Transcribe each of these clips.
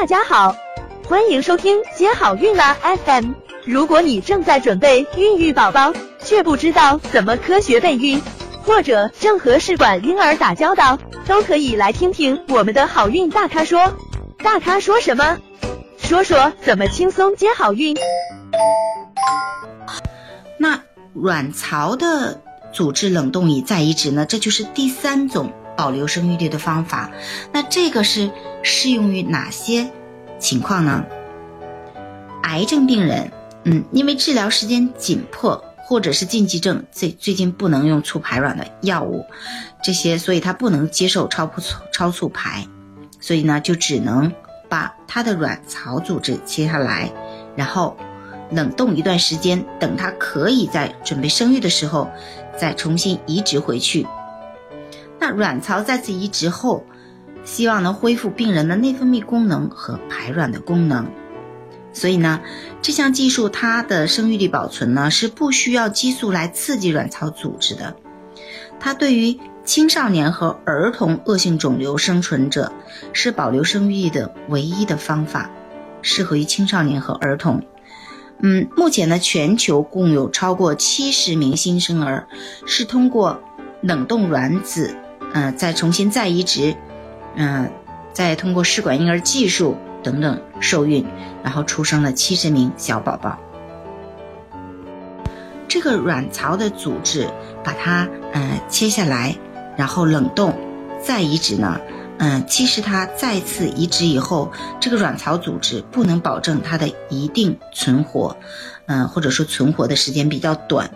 大家好，欢迎收听接好运啦 FM。如果你正在准备孕育宝宝，却不知道怎么科学备孕，或者正和试管婴儿打交道，都可以来听听我们的好运大咖说。大咖说什么？说说怎么轻松接好运。那卵巢的组织冷冻以再移植呢？这就是第三种保留生育率的方法。那这个是适用于哪些情况呢？癌症病人，嗯，因为治疗时间紧迫，或者是禁忌症，最最近不能用促排卵的药物，这些，所以他不能接受超促超促排，所以呢，就只能把他的卵巢组织切下来，然后。冷冻一段时间，等它可以在准备生育的时候，再重新移植回去。那卵巢再次移植后，希望能恢复病人的内分泌功能和排卵的功能。所以呢，这项技术它的生育力保存呢是不需要激素来刺激卵巢组织的。它对于青少年和儿童恶性肿瘤生存者是保留生育力的唯一的方法，适合于青少年和儿童。嗯，目前呢，全球共有超过七十名新生儿是通过冷冻卵子，嗯，再重新再移植，嗯，再通过试管婴儿技术等等受孕，然后出生了七十名小宝宝。这个卵巢的组织把它嗯切下来，然后冷冻再移植呢。嗯，其实它再次移植以后，这个卵巢组织不能保证它的一定存活，嗯，或者说存活的时间比较短。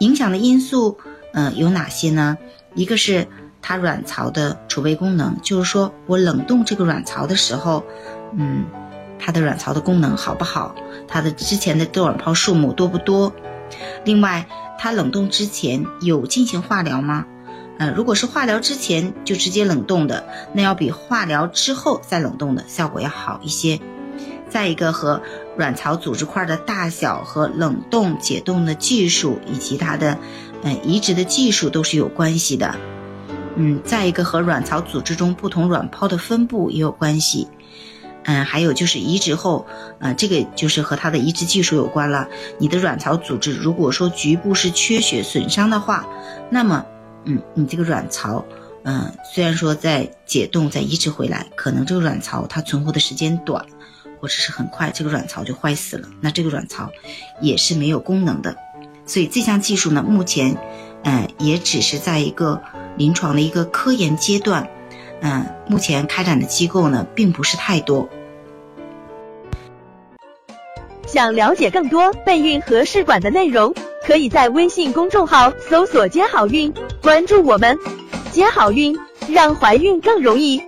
影响的因素，嗯，有哪些呢？一个是它卵巢的储备功能，就是说我冷冻这个卵巢的时候，嗯，它的卵巢的功能好不好？它的之前的多卵泡数目多不多？另外，它冷冻之前有进行化疗吗？呃，如果是化疗之前就直接冷冻的，那要比化疗之后再冷冻的效果要好一些。再一个和卵巢组织块的大小和冷冻解冻的技术以及它的，呃，移植的技术都是有关系的。嗯，再一个和卵巢组织中不同卵泡的分布也有关系。嗯，还有就是移植后，呃，这个就是和它的移植技术有关了。你的卵巢组织如果说局部是缺血损伤的话，那么。嗯，你这个卵巢，嗯，虽然说在解冻、再移植回来，可能这个卵巢它存活的时间短，或者是很快，这个卵巢就坏死了，那这个卵巢也是没有功能的。所以这项技术呢，目前，嗯，也只是在一个临床的一个科研阶段，嗯，目前开展的机构呢，并不是太多。想了解更多备孕和试管的内容。可以在微信公众号搜索“接好运”，关注我们，接好运，让怀孕更容易。